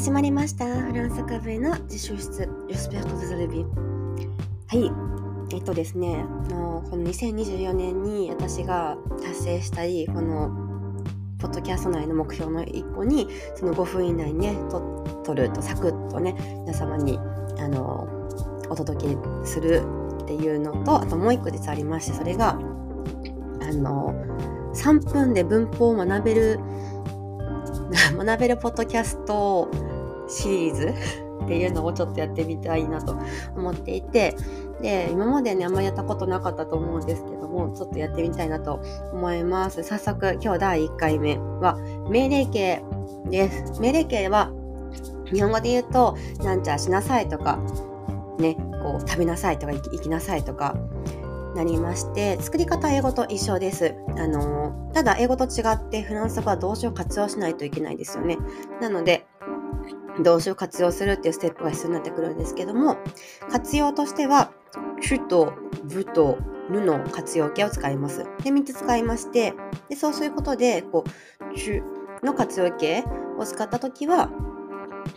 始まりました。フランスカフェの自習室、ヨスペアトズルビはい。えっとですね、あのこの2024年に私が達成したい、このポッドキャスト内の目標の1個に、その5分以内にね、と取るとサクッとね、皆様に、あの、お届けするっていうのと、あともう1個実はありまして、それが、あの、3分で文法を学べる 学べるポッドキャストシリーズっていうのをちょっとやってみたいなと思っていて、で、今までね、あんまやったことなかったと思うんですけども、ちょっとやってみたいなと思います。早速、今日第1回目は、命令形です。命令形は、日本語で言うと、なんちゃしなさいとか、ね、こう、食べなさいとか、行きなさいとか、なりまして作り方は英語と一緒です。あのただ英語と違ってフランス語は動詞を活用しないといけないですよね。なので動詞を活用するっていうステップが必要になってくるんですけども活用としては主と部とぬの活用形を使います。で3つ使いましてでそうすることでこう主の活用形を使った時は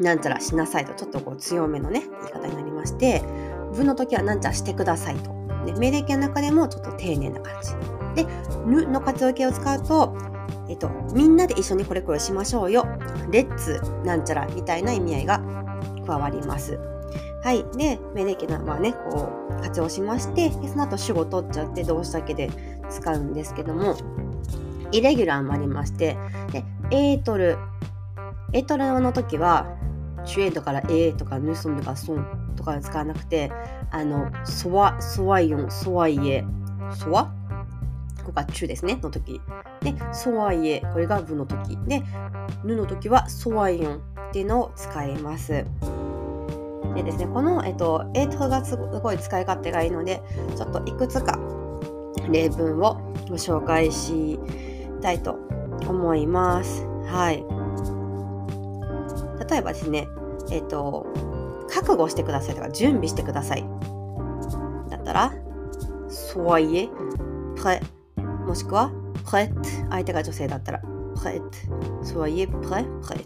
なんちゃらしなさいとちょっとこう強めのね言い方になりまして部の時はなんちゃらしてくださいとね、命令形の中でもちょっと丁寧な感じ。で、ぬの活用形を使うと、えっと、みんなで一緒にこれこれしましょうよ。レッツなんちゃらみたいな意味合いが加わります。はい。で、命令形はね、こう、活用しまして、でその後主語取っちゃって動詞だけで使うんですけども、イレギュラーもありまして、で、エートル、エートルの時は、チュエートからエーとかヌソンとかソンとか使わなくて、あの、ソワ、ソワイヨン、ソワイエ、ソワ？ここがチュですね、の時。で、ソワイエ、これがブの時。で、ヌの時はソワイヨンっていうのを使います。でですね、この、えっと、エイトがすごい使い勝手がいいので、ちょっといくつか例文をご紹介したいと思います。はい。例えばですね、えっと、覚悟してくださいとか準備してください。だったら、soyez prêt しくは prête 相手が女性だったら prête soyez prêt prête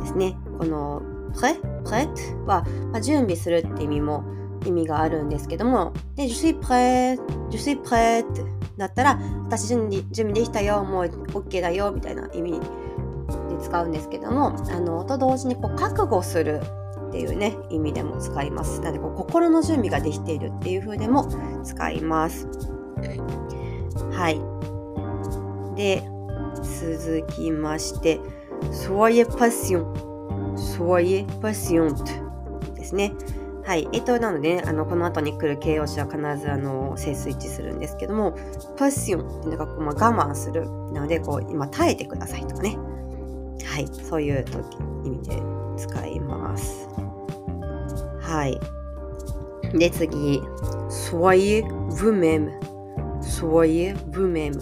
ですね。この prêt prête は、まあ、準備するって意味も意味があるんですけども、で je suis prêt je suis prête だったら私準備準備できたよもう OK だよみたいな意味で使うんですけどもあのと同時にこう覚悟するっていうね意味でも使います。なのでこう心の準備ができているっていう風でも使います。はいで続きまして Soyez patient Soyez patient ですねはい。えっと、なので、ね、あの、この後に来る形容詞は必ず、あの、整数一致するんですけども、パッションっていうのが、まあ、我慢する。なので、こう、今、耐えてくださいとかね。はい、そういう時意味で使います。はい。で、次、soyez vous-même。Soyez vous-même。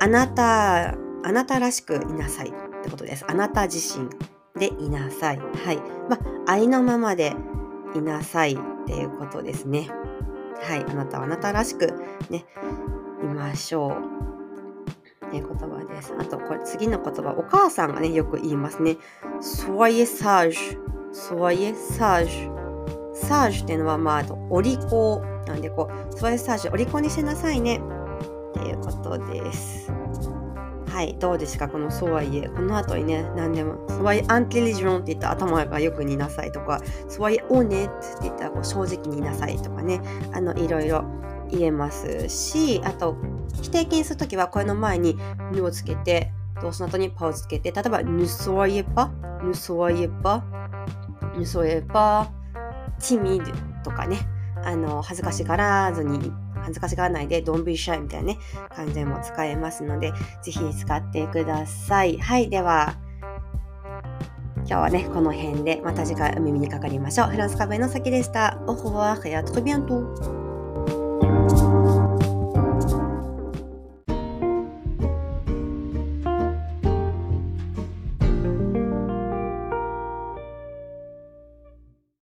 あなた、あなたらしくいなさいってことです。あなた自身でいなさい。はい。まあ、ありのままでいなさいっていうことですね。はい。あなたはあなたらしくね、いましょう。ね、言葉です。あと、これ次の言葉、お母さんがね、よく言いますね。soyez sage, soyez sage. サージュっていうのは、まあ、あとお利口なんで、こう、ソイサージュ、お利口にしなさいね。っていうことです。はい、どうですか？このソワイエ。この後にね、何でも、ソワイアンテリジョンって言ったら頭がよくになさいとか、ソワイオネって言ったらこう正直になさいとかね、あの、いろいろ言えますし、あと、否定形にするときは、これの前に「ぬ」をつけて、動詞の後に「パ」をつけて、例えば、ぬそわえば、ぬそわえば、ぬそえば、ティミドとかね、あの、恥ずかしがらずに言って、恥ずかしがらないで、ドンビーシャイみたいなね、感じでも使えますので、ぜひ使ってください。はい、では、今日はね、この辺でまた次回お耳にかかりましょう。フランスカフェの先でした。オ r e v o i r et à très bientôt!